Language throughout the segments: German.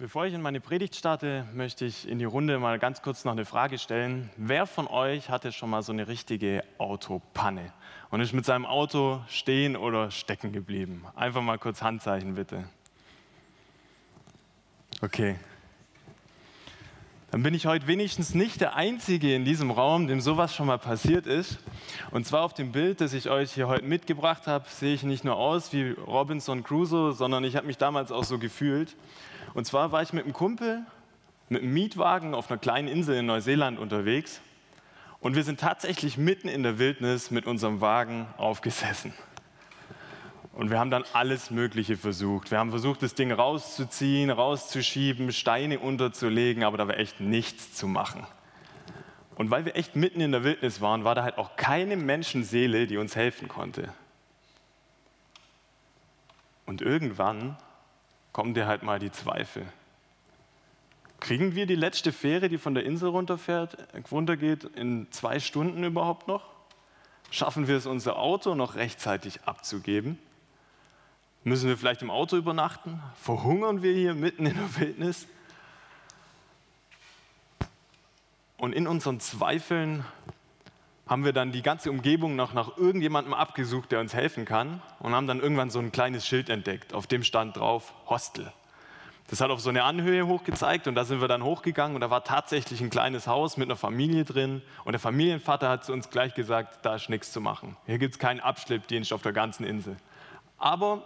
Bevor ich in meine Predigt starte, möchte ich in die Runde mal ganz kurz noch eine Frage stellen. Wer von euch hatte schon mal so eine richtige Autopanne und ist mit seinem Auto stehen oder stecken geblieben? Einfach mal kurz Handzeichen bitte. Okay. Dann bin ich heute wenigstens nicht der Einzige in diesem Raum, dem sowas schon mal passiert ist. Und zwar auf dem Bild, das ich euch hier heute mitgebracht habe, sehe ich nicht nur aus wie Robinson Crusoe, sondern ich habe mich damals auch so gefühlt. Und zwar war ich mit einem Kumpel mit einem Mietwagen auf einer kleinen Insel in Neuseeland unterwegs und wir sind tatsächlich mitten in der Wildnis mit unserem Wagen aufgesessen. Und wir haben dann alles Mögliche versucht. Wir haben versucht, das Ding rauszuziehen, rauszuschieben, Steine unterzulegen, aber da war echt nichts zu machen. Und weil wir echt mitten in der Wildnis waren, war da halt auch keine Menschenseele, die uns helfen konnte. Und irgendwann kommen dir halt mal die Zweifel. Kriegen wir die letzte Fähre, die von der Insel runterfährt, runtergeht, in zwei Stunden überhaupt noch? Schaffen wir es, unser Auto noch rechtzeitig abzugeben? Müssen wir vielleicht im Auto übernachten? Verhungern wir hier mitten in der Wildnis? Und in unseren Zweifeln haben wir dann die ganze Umgebung noch nach irgendjemandem abgesucht, der uns helfen kann und haben dann irgendwann so ein kleines Schild entdeckt, auf dem stand drauf Hostel. Das hat auf so eine Anhöhe hochgezeigt und da sind wir dann hochgegangen und da war tatsächlich ein kleines Haus mit einer Familie drin und der Familienvater hat zu uns gleich gesagt, da ist nichts zu machen. Hier gibt es keinen Abschleppdienst auf der ganzen Insel. Aber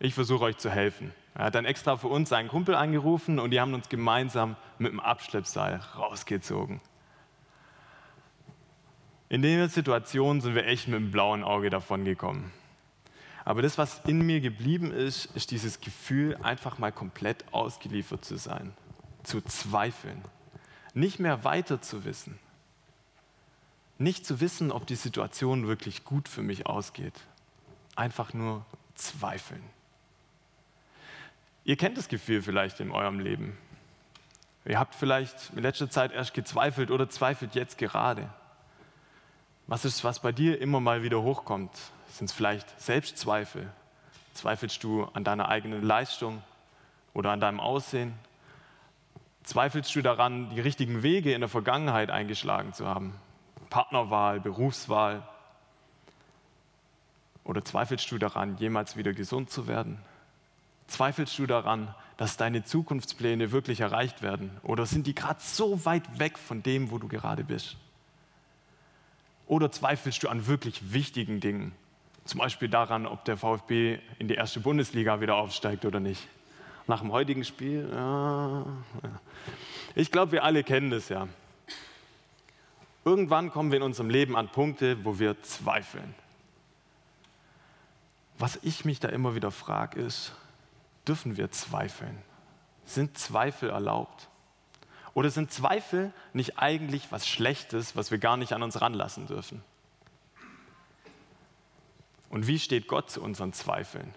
ich versuche euch zu helfen. Er hat dann extra für uns seinen Kumpel angerufen und die haben uns gemeinsam mit dem Abschleppseil rausgezogen. In der Situation sind wir echt mit einem blauen Auge davon gekommen. Aber das, was in mir geblieben ist, ist dieses Gefühl, einfach mal komplett ausgeliefert zu sein, zu zweifeln, nicht mehr weiter zu wissen, nicht zu wissen, ob die Situation wirklich gut für mich ausgeht, einfach nur zweifeln. Ihr kennt das Gefühl vielleicht in eurem Leben. Ihr habt vielleicht in letzter Zeit erst gezweifelt oder zweifelt jetzt gerade. Was ist, was bei dir immer mal wieder hochkommt? Sind es vielleicht Selbstzweifel? Zweifelst du an deiner eigenen Leistung oder an deinem Aussehen? Zweifelst du daran, die richtigen Wege in der Vergangenheit eingeschlagen zu haben? Partnerwahl, Berufswahl? Oder zweifelst du daran, jemals wieder gesund zu werden? Zweifelst du daran, dass deine Zukunftspläne wirklich erreicht werden? Oder sind die gerade so weit weg von dem, wo du gerade bist? Oder zweifelst du an wirklich wichtigen Dingen? Zum Beispiel daran, ob der VfB in die erste Bundesliga wieder aufsteigt oder nicht. Nach dem heutigen Spiel, ja, ich glaube, wir alle kennen das ja. Irgendwann kommen wir in unserem Leben an Punkte, wo wir zweifeln. Was ich mich da immer wieder frage, ist, dürfen wir zweifeln? Sind Zweifel erlaubt? Oder sind Zweifel nicht eigentlich was Schlechtes, was wir gar nicht an uns ranlassen dürfen? Und wie steht Gott zu unseren Zweifeln?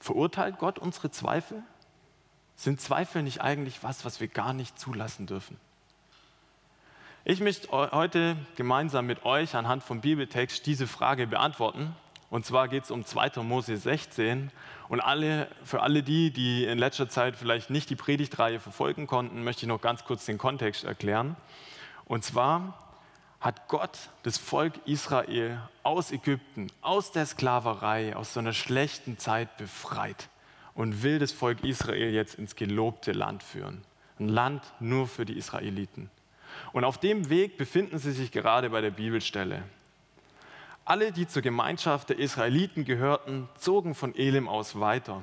Verurteilt Gott unsere Zweifel? Sind Zweifel nicht eigentlich was, was wir gar nicht zulassen dürfen? Ich möchte heute gemeinsam mit euch anhand vom Bibeltext diese Frage beantworten und zwar geht es um 2. Mose 16. Und alle, für alle die, die in letzter Zeit vielleicht nicht die Predigtreihe verfolgen konnten, möchte ich noch ganz kurz den Kontext erklären. Und zwar hat Gott das Volk Israel aus Ägypten, aus der Sklaverei, aus so einer schlechten Zeit befreit und will das Volk Israel jetzt ins gelobte Land führen. Ein Land nur für die Israeliten. Und auf dem Weg befinden sie sich gerade bei der Bibelstelle. Alle, die zur Gemeinschaft der Israeliten gehörten, zogen von Elim aus weiter.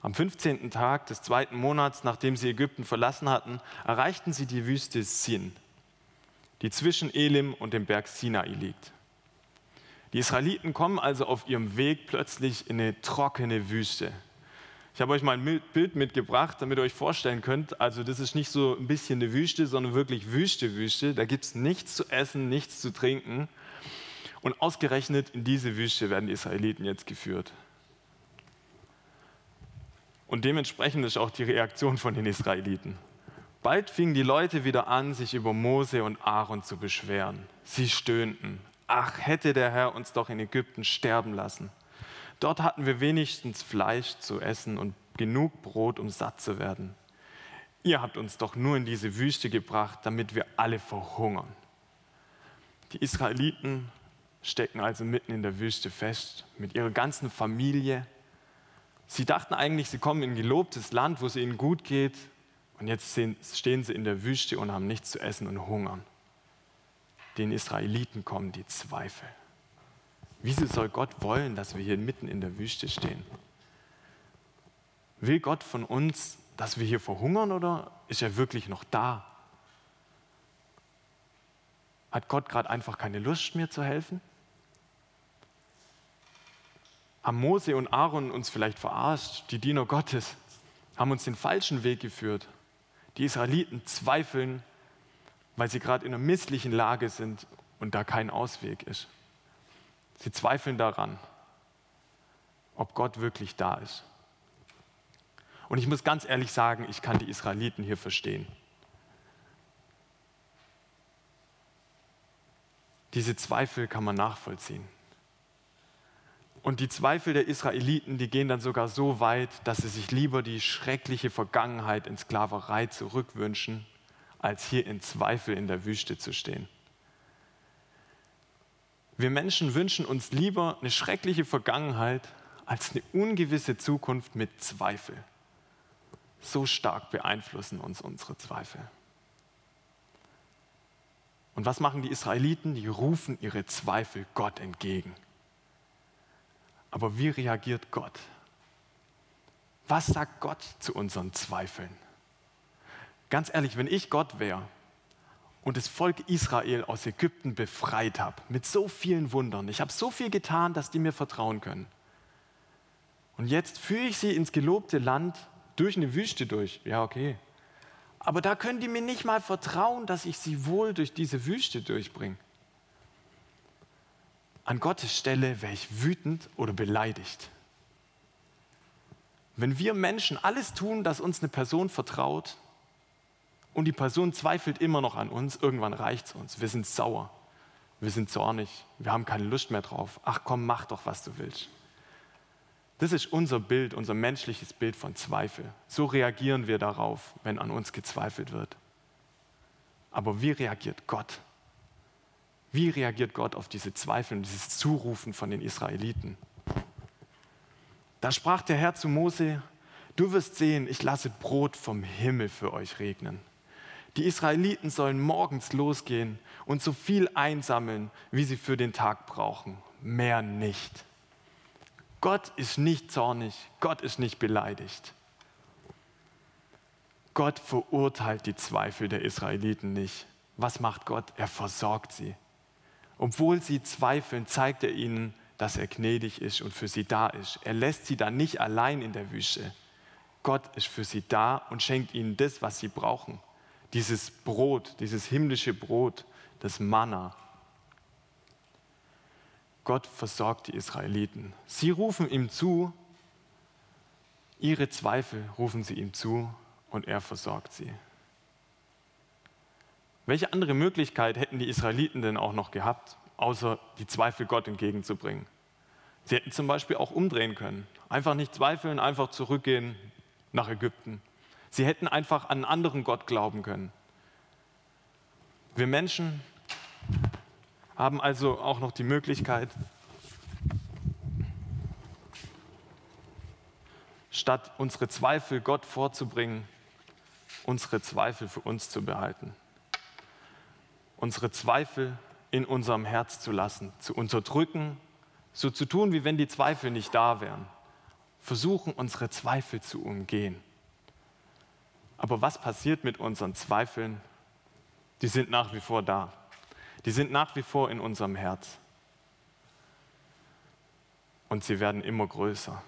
Am 15. Tag des zweiten Monats, nachdem sie Ägypten verlassen hatten, erreichten sie die Wüste Sin, die zwischen Elim und dem Berg Sinai liegt. Die Israeliten kommen also auf ihrem Weg plötzlich in eine trockene Wüste. Ich habe euch mal ein Bild mitgebracht, damit ihr euch vorstellen könnt. Also das ist nicht so ein bisschen eine Wüste, sondern wirklich Wüste, Wüste. Da gibt es nichts zu essen, nichts zu trinken. Und ausgerechnet in diese Wüste werden die Israeliten jetzt geführt. Und dementsprechend ist auch die Reaktion von den Israeliten. Bald fingen die Leute wieder an, sich über Mose und Aaron zu beschweren. Sie stöhnten. Ach, hätte der Herr uns doch in Ägypten sterben lassen. Dort hatten wir wenigstens Fleisch zu essen und genug Brot, um satt zu werden. ihr habt uns doch nur in diese Wüste gebracht, damit wir alle verhungern. Die Israeliten stecken also mitten in der Wüste fest, mit ihrer ganzen Familie. Sie dachten eigentlich, sie kommen in gelobtes Land, wo es ihnen gut geht, und jetzt stehen sie in der Wüste und haben nichts zu essen und hungern. Den Israeliten kommen die Zweifel. Wieso soll Gott wollen, dass wir hier mitten in der Wüste stehen? Will Gott von uns, dass wir hier verhungern oder ist er wirklich noch da? Hat Gott gerade einfach keine Lust, mir zu helfen? Haben Mose und Aaron uns vielleicht verarscht, die Diener Gottes, haben uns den falschen Weg geführt? Die Israeliten zweifeln, weil sie gerade in einer misslichen Lage sind und da kein Ausweg ist. Sie zweifeln daran, ob Gott wirklich da ist. Und ich muss ganz ehrlich sagen, ich kann die Israeliten hier verstehen. Diese Zweifel kann man nachvollziehen. Und die Zweifel der Israeliten, die gehen dann sogar so weit, dass sie sich lieber die schreckliche Vergangenheit in Sklaverei zurückwünschen, als hier in Zweifel in der Wüste zu stehen. Wir Menschen wünschen uns lieber eine schreckliche Vergangenheit als eine ungewisse Zukunft mit Zweifel. So stark beeinflussen uns unsere Zweifel. Und was machen die Israeliten? Die rufen ihre Zweifel Gott entgegen. Aber wie reagiert Gott? Was sagt Gott zu unseren Zweifeln? Ganz ehrlich, wenn ich Gott wäre und das Volk Israel aus Ägypten befreit habe, mit so vielen Wundern, ich habe so viel getan, dass die mir vertrauen können. Und jetzt führe ich sie ins gelobte Land durch eine Wüste durch. Ja, okay. Aber da können die mir nicht mal vertrauen, dass ich sie wohl durch diese Wüste durchbringe. An Gottes Stelle wäre ich wütend oder beleidigt. Wenn wir Menschen alles tun, dass uns eine Person vertraut und die Person zweifelt immer noch an uns, irgendwann reicht es uns. Wir sind sauer, wir sind zornig, wir haben keine Lust mehr drauf. Ach komm, mach doch, was du willst. Das ist unser Bild, unser menschliches Bild von Zweifel. So reagieren wir darauf, wenn an uns gezweifelt wird. Aber wie reagiert Gott? Wie reagiert Gott auf diese Zweifel und dieses Zurufen von den Israeliten? Da sprach der Herr zu Mose, du wirst sehen, ich lasse Brot vom Himmel für euch regnen. Die Israeliten sollen morgens losgehen und so viel einsammeln, wie sie für den Tag brauchen, mehr nicht. Gott ist nicht zornig, Gott ist nicht beleidigt. Gott verurteilt die Zweifel der Israeliten nicht. Was macht Gott? Er versorgt sie. Obwohl sie zweifeln, zeigt er ihnen, dass er gnädig ist und für sie da ist. Er lässt sie dann nicht allein in der Wüste. Gott ist für sie da und schenkt ihnen das, was sie brauchen. Dieses Brot, dieses himmlische Brot, das Manna. Gott versorgt die Israeliten. Sie rufen ihm zu, ihre Zweifel rufen sie ihm zu und er versorgt sie. Welche andere Möglichkeit hätten die Israeliten denn auch noch gehabt, außer die Zweifel Gott entgegenzubringen? Sie hätten zum Beispiel auch umdrehen können. Einfach nicht zweifeln, einfach zurückgehen nach Ägypten. Sie hätten einfach an einen anderen Gott glauben können. Wir Menschen haben also auch noch die Möglichkeit, statt unsere Zweifel Gott vorzubringen, unsere Zweifel für uns zu behalten unsere Zweifel in unserem Herz zu lassen, zu unterdrücken, so zu tun, wie wenn die Zweifel nicht da wären. Versuchen, unsere Zweifel zu umgehen. Aber was passiert mit unseren Zweifeln? Die sind nach wie vor da. Die sind nach wie vor in unserem Herz. Und sie werden immer größer.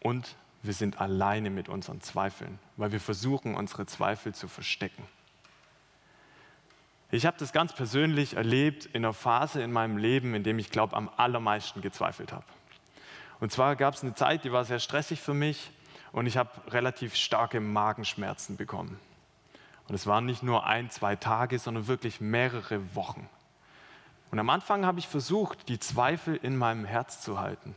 Und wir sind alleine mit unseren Zweifeln, weil wir versuchen, unsere Zweifel zu verstecken. Ich habe das ganz persönlich erlebt in einer Phase in meinem Leben, in dem ich glaube, am allermeisten gezweifelt habe. Und zwar gab es eine Zeit, die war sehr stressig für mich und ich habe relativ starke Magenschmerzen bekommen. Und es waren nicht nur ein, zwei Tage, sondern wirklich mehrere Wochen. Und am Anfang habe ich versucht, die Zweifel in meinem Herz zu halten.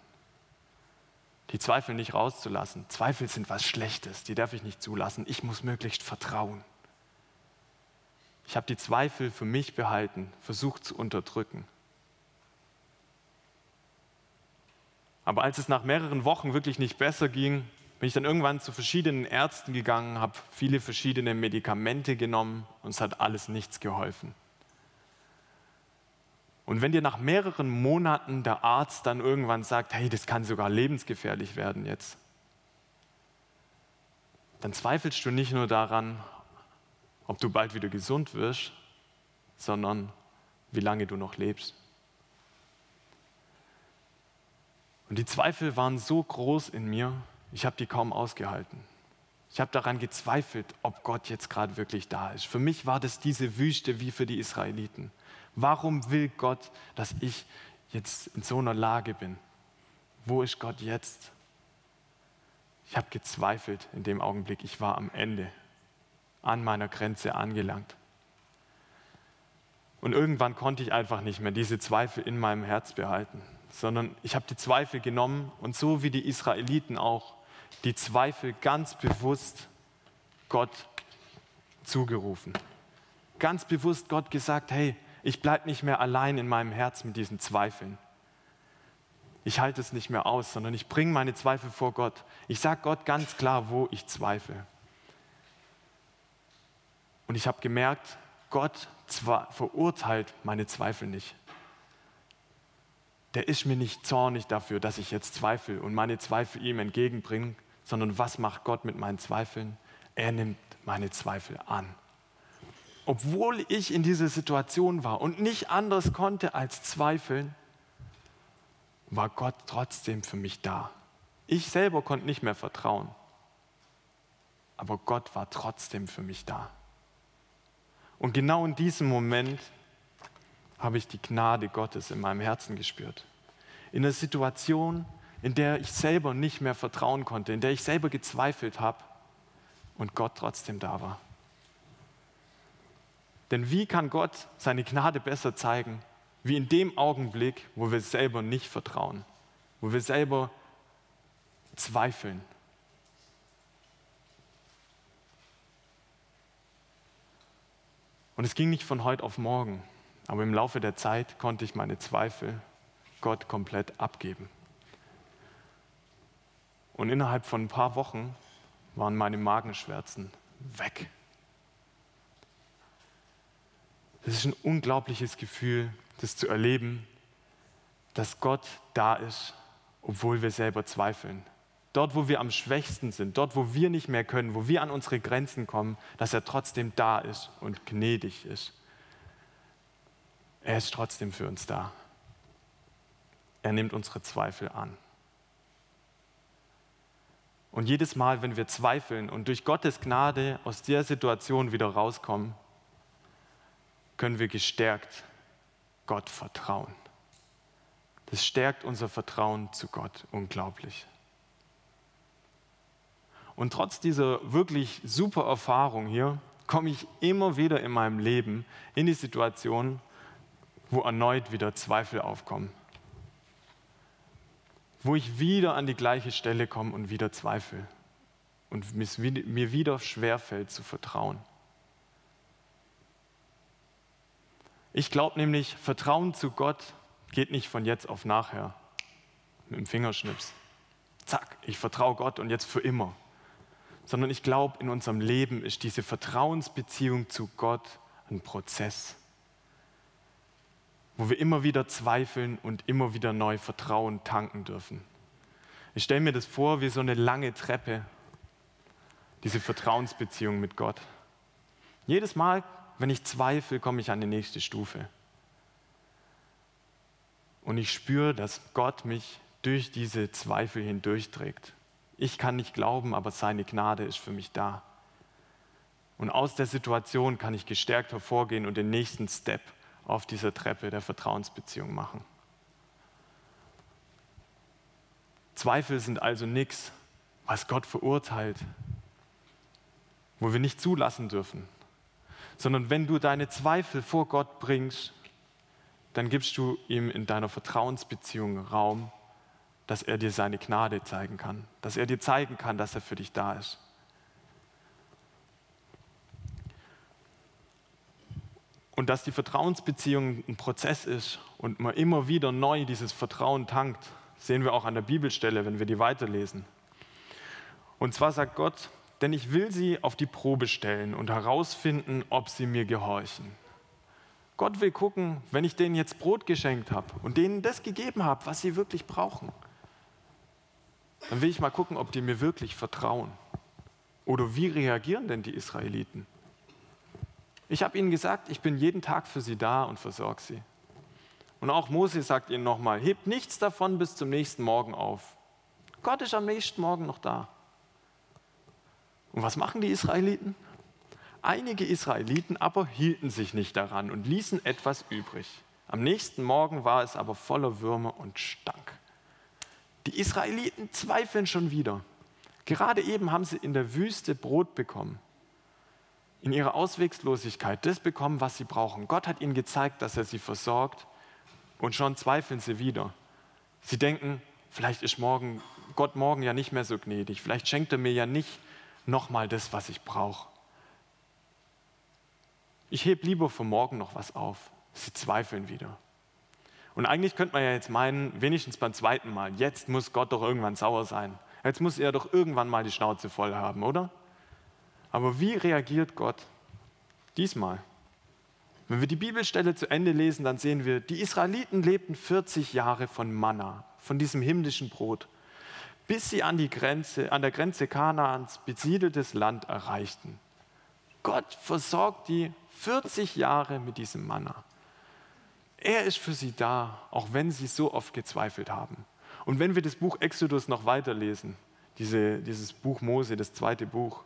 die Zweifel nicht rauszulassen. Zweifel sind was Schlechtes, die darf ich nicht zulassen. Ich muss möglichst vertrauen. Ich habe die Zweifel für mich behalten, versucht zu unterdrücken. Aber als es nach mehreren Wochen wirklich nicht besser ging, bin ich dann irgendwann zu verschiedenen Ärzten gegangen, habe viele verschiedene Medikamente genommen und es hat alles nichts geholfen. Und wenn dir nach mehreren Monaten der Arzt dann irgendwann sagt, hey, das kann sogar lebensgefährlich werden jetzt, dann zweifelst du nicht nur daran, ob du bald wieder gesund wirst, sondern wie lange du noch lebst. Und die Zweifel waren so groß in mir, ich habe die kaum ausgehalten. Ich habe daran gezweifelt, ob Gott jetzt gerade wirklich da ist. Für mich war das diese Wüste wie für die Israeliten. Warum will Gott, dass ich jetzt in so einer Lage bin? Wo ist Gott jetzt? Ich habe gezweifelt in dem Augenblick. Ich war am Ende, an meiner Grenze angelangt. Und irgendwann konnte ich einfach nicht mehr diese Zweifel in meinem Herz behalten sondern ich habe die Zweifel genommen und so wie die Israeliten auch die Zweifel ganz bewusst Gott zugerufen. Ganz bewusst Gott gesagt, hey, ich bleibe nicht mehr allein in meinem Herz mit diesen Zweifeln. Ich halte es nicht mehr aus, sondern ich bringe meine Zweifel vor Gott. Ich sage Gott ganz klar, wo ich zweifle. Und ich habe gemerkt, Gott verurteilt meine Zweifel nicht der ist mir nicht zornig dafür, dass ich jetzt zweifle und meine Zweifel ihm entgegenbringe, sondern was macht Gott mit meinen Zweifeln? Er nimmt meine Zweifel an. Obwohl ich in dieser Situation war und nicht anders konnte als zweifeln, war Gott trotzdem für mich da. Ich selber konnte nicht mehr vertrauen, aber Gott war trotzdem für mich da. Und genau in diesem Moment habe ich die Gnade Gottes in meinem Herzen gespürt. In einer Situation, in der ich selber nicht mehr vertrauen konnte, in der ich selber gezweifelt habe und Gott trotzdem da war. Denn wie kann Gott seine Gnade besser zeigen, wie in dem Augenblick, wo wir selber nicht vertrauen, wo wir selber zweifeln? Und es ging nicht von heute auf morgen. Aber im Laufe der Zeit konnte ich meine Zweifel Gott komplett abgeben. Und innerhalb von ein paar Wochen waren meine Magenschmerzen weg. Das ist ein unglaubliches Gefühl, das zu erleben, dass Gott da ist, obwohl wir selber zweifeln. Dort, wo wir am schwächsten sind, dort, wo wir nicht mehr können, wo wir an unsere Grenzen kommen, dass er trotzdem da ist und gnädig ist. Er ist trotzdem für uns da. Er nimmt unsere Zweifel an. Und jedes Mal, wenn wir zweifeln und durch Gottes Gnade aus der Situation wieder rauskommen, können wir gestärkt Gott vertrauen. Das stärkt unser Vertrauen zu Gott unglaublich. Und trotz dieser wirklich super Erfahrung hier komme ich immer wieder in meinem Leben in die Situation, wo erneut wieder Zweifel aufkommen. Wo ich wieder an die gleiche Stelle komme und wieder zweifle. Und mir wieder schwerfällt zu vertrauen. Ich glaube nämlich, Vertrauen zu Gott geht nicht von jetzt auf nachher mit dem Fingerschnips. Zack, ich vertraue Gott und jetzt für immer. Sondern ich glaube, in unserem Leben ist diese Vertrauensbeziehung zu Gott ein Prozess wo wir immer wieder zweifeln und immer wieder neu Vertrauen tanken dürfen. Ich stelle mir das vor wie so eine lange Treppe, diese Vertrauensbeziehung mit Gott. Jedes Mal, wenn ich zweifle, komme ich an die nächste Stufe. Und ich spüre, dass Gott mich durch diese Zweifel hindurchträgt. Ich kann nicht glauben, aber seine Gnade ist für mich da. Und aus der Situation kann ich gestärkt hervorgehen und den nächsten Step auf dieser Treppe der Vertrauensbeziehung machen. Zweifel sind also nichts, was Gott verurteilt, wo wir nicht zulassen dürfen, sondern wenn du deine Zweifel vor Gott bringst, dann gibst du ihm in deiner Vertrauensbeziehung Raum, dass er dir seine Gnade zeigen kann, dass er dir zeigen kann, dass er für dich da ist. Und dass die Vertrauensbeziehung ein Prozess ist und man immer wieder neu dieses Vertrauen tankt, sehen wir auch an der Bibelstelle, wenn wir die weiterlesen. Und zwar sagt Gott, denn ich will sie auf die Probe stellen und herausfinden, ob sie mir gehorchen. Gott will gucken, wenn ich denen jetzt Brot geschenkt habe und denen das gegeben habe, was sie wirklich brauchen, dann will ich mal gucken, ob die mir wirklich vertrauen. Oder wie reagieren denn die Israeliten? Ich habe ihnen gesagt, ich bin jeden Tag für sie da und versorge sie. Und auch Mose sagt ihnen nochmal, hebt nichts davon bis zum nächsten Morgen auf. Gott ist am nächsten Morgen noch da. Und was machen die Israeliten? Einige Israeliten aber hielten sich nicht daran und ließen etwas übrig. Am nächsten Morgen war es aber voller Würmer und stank. Die Israeliten zweifeln schon wieder. Gerade eben haben sie in der Wüste Brot bekommen. In ihrer Auswegslosigkeit das bekommen, was sie brauchen. Gott hat ihnen gezeigt, dass er sie versorgt und schon zweifeln sie wieder. Sie denken, vielleicht ist morgen, Gott morgen ja nicht mehr so gnädig. Vielleicht schenkt er mir ja nicht nochmal das, was ich brauche. Ich hebe lieber für morgen noch was auf. Sie zweifeln wieder. Und eigentlich könnte man ja jetzt meinen, wenigstens beim zweiten Mal, jetzt muss Gott doch irgendwann sauer sein. Jetzt muss er doch irgendwann mal die Schnauze voll haben, oder? Aber wie reagiert Gott diesmal? Wenn wir die Bibelstelle zu Ende lesen, dann sehen wir, die Israeliten lebten 40 Jahre von Manna, von diesem himmlischen Brot, bis sie an, die Grenze, an der Grenze Kanaans besiedeltes Land erreichten. Gott versorgt die 40 Jahre mit diesem Manna. Er ist für sie da, auch wenn sie so oft gezweifelt haben. Und wenn wir das Buch Exodus noch weiterlesen, diese, dieses Buch Mose, das zweite Buch,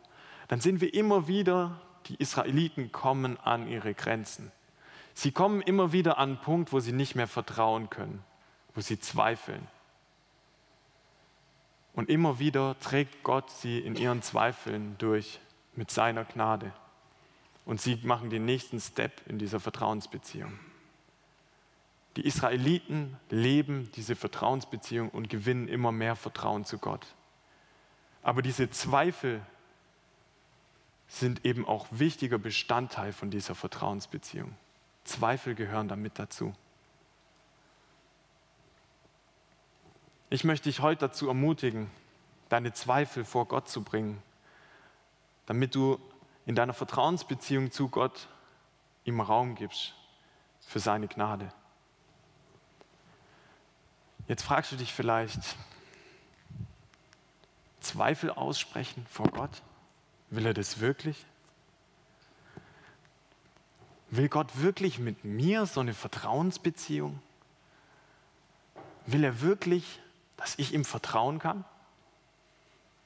dann sehen wir immer wieder, die Israeliten kommen an ihre Grenzen. Sie kommen immer wieder an einen Punkt, wo sie nicht mehr vertrauen können, wo sie zweifeln. Und immer wieder trägt Gott sie in ihren Zweifeln durch mit seiner Gnade. Und sie machen den nächsten Step in dieser Vertrauensbeziehung. Die Israeliten leben diese Vertrauensbeziehung und gewinnen immer mehr Vertrauen zu Gott. Aber diese Zweifel sind eben auch wichtiger Bestandteil von dieser Vertrauensbeziehung. Zweifel gehören damit dazu. Ich möchte dich heute dazu ermutigen, deine Zweifel vor Gott zu bringen, damit du in deiner Vertrauensbeziehung zu Gott ihm Raum gibst für seine Gnade. Jetzt fragst du dich vielleicht, Zweifel aussprechen vor Gott? Will er das wirklich? Will Gott wirklich mit mir so eine Vertrauensbeziehung? Will er wirklich, dass ich ihm vertrauen kann?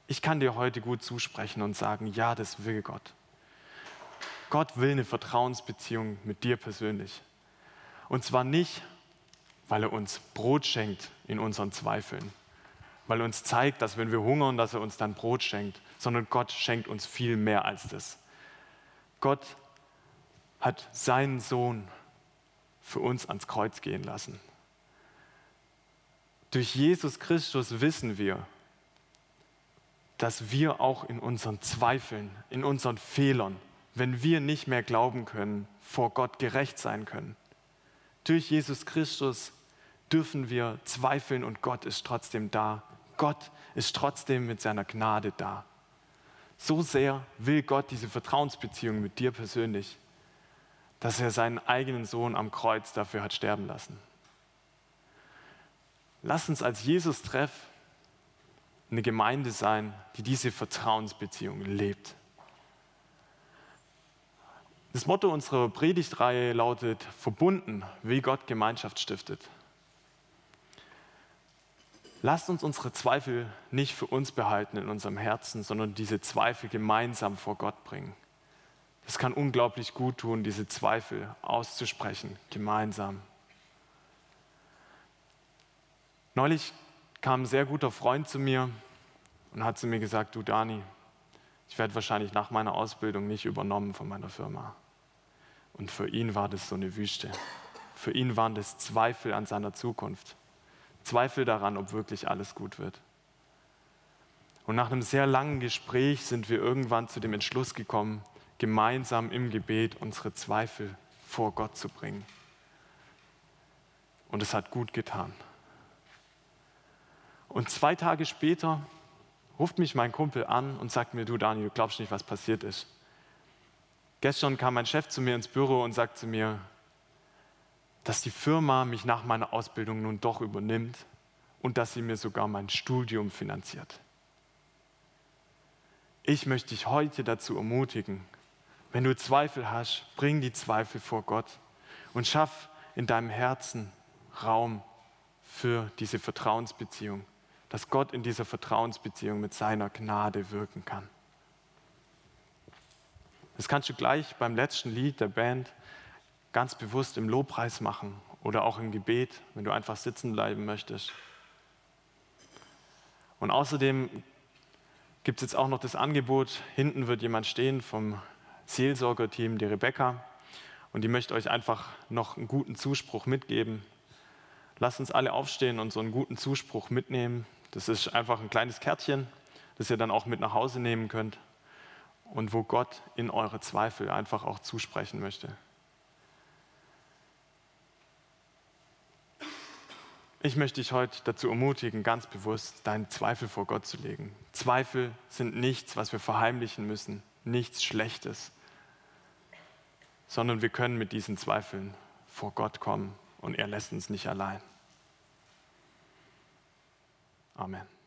Ich kann dir heute gut zusprechen und sagen, ja, das will Gott. Gott will eine Vertrauensbeziehung mit dir persönlich. Und zwar nicht, weil er uns Brot schenkt in unseren Zweifeln, weil er uns zeigt, dass wenn wir hungern, dass er uns dann Brot schenkt, sondern Gott schenkt uns viel mehr als das. Gott hat seinen Sohn für uns ans Kreuz gehen lassen. Durch Jesus Christus wissen wir, dass wir auch in unseren Zweifeln, in unseren Fehlern, wenn wir nicht mehr glauben können, vor Gott gerecht sein können. Durch Jesus Christus dürfen wir zweifeln und Gott ist trotzdem da. Gott ist trotzdem mit seiner Gnade da. So sehr will Gott diese Vertrauensbeziehung mit dir persönlich, dass er seinen eigenen Sohn am Kreuz dafür hat sterben lassen. Lass uns als Jesus-Treff eine Gemeinde sein, die diese Vertrauensbeziehung lebt. Das Motto unserer Predigtreihe lautet, verbunden, wie Gott Gemeinschaft stiftet. Lasst uns unsere Zweifel nicht für uns behalten in unserem Herzen, sondern diese Zweifel gemeinsam vor Gott bringen. Es kann unglaublich gut tun, diese Zweifel auszusprechen, gemeinsam. Neulich kam ein sehr guter Freund zu mir und hat zu mir gesagt, du Dani, ich werde wahrscheinlich nach meiner Ausbildung nicht übernommen von meiner Firma. Und für ihn war das so eine Wüste. Für ihn waren das Zweifel an seiner Zukunft. Zweifel daran, ob wirklich alles gut wird. Und nach einem sehr langen Gespräch sind wir irgendwann zu dem Entschluss gekommen, gemeinsam im Gebet unsere Zweifel vor Gott zu bringen. Und es hat gut getan. Und zwei Tage später ruft mich mein Kumpel an und sagt mir, du Daniel, du glaubst nicht, was passiert ist. Gestern kam mein Chef zu mir ins Büro und sagt zu mir, dass die Firma mich nach meiner Ausbildung nun doch übernimmt und dass sie mir sogar mein Studium finanziert. Ich möchte dich heute dazu ermutigen, wenn du Zweifel hast, bring die Zweifel vor Gott und schaff in deinem Herzen Raum für diese Vertrauensbeziehung, dass Gott in dieser Vertrauensbeziehung mit seiner Gnade wirken kann. Das kannst du gleich beim letzten Lied der Band ganz bewusst im Lobpreis machen oder auch im Gebet, wenn du einfach sitzen bleiben möchtest. Und außerdem gibt es jetzt auch noch das Angebot, hinten wird jemand stehen vom Seelsorgerteam, die Rebecca, und die möchte euch einfach noch einen guten Zuspruch mitgeben. Lasst uns alle aufstehen und so einen guten Zuspruch mitnehmen. Das ist einfach ein kleines Kärtchen, das ihr dann auch mit nach Hause nehmen könnt und wo Gott in eure Zweifel einfach auch zusprechen möchte. Ich möchte dich heute dazu ermutigen, ganz bewusst deinen Zweifel vor Gott zu legen. Zweifel sind nichts, was wir verheimlichen müssen, nichts Schlechtes, sondern wir können mit diesen Zweifeln vor Gott kommen und er lässt uns nicht allein. Amen.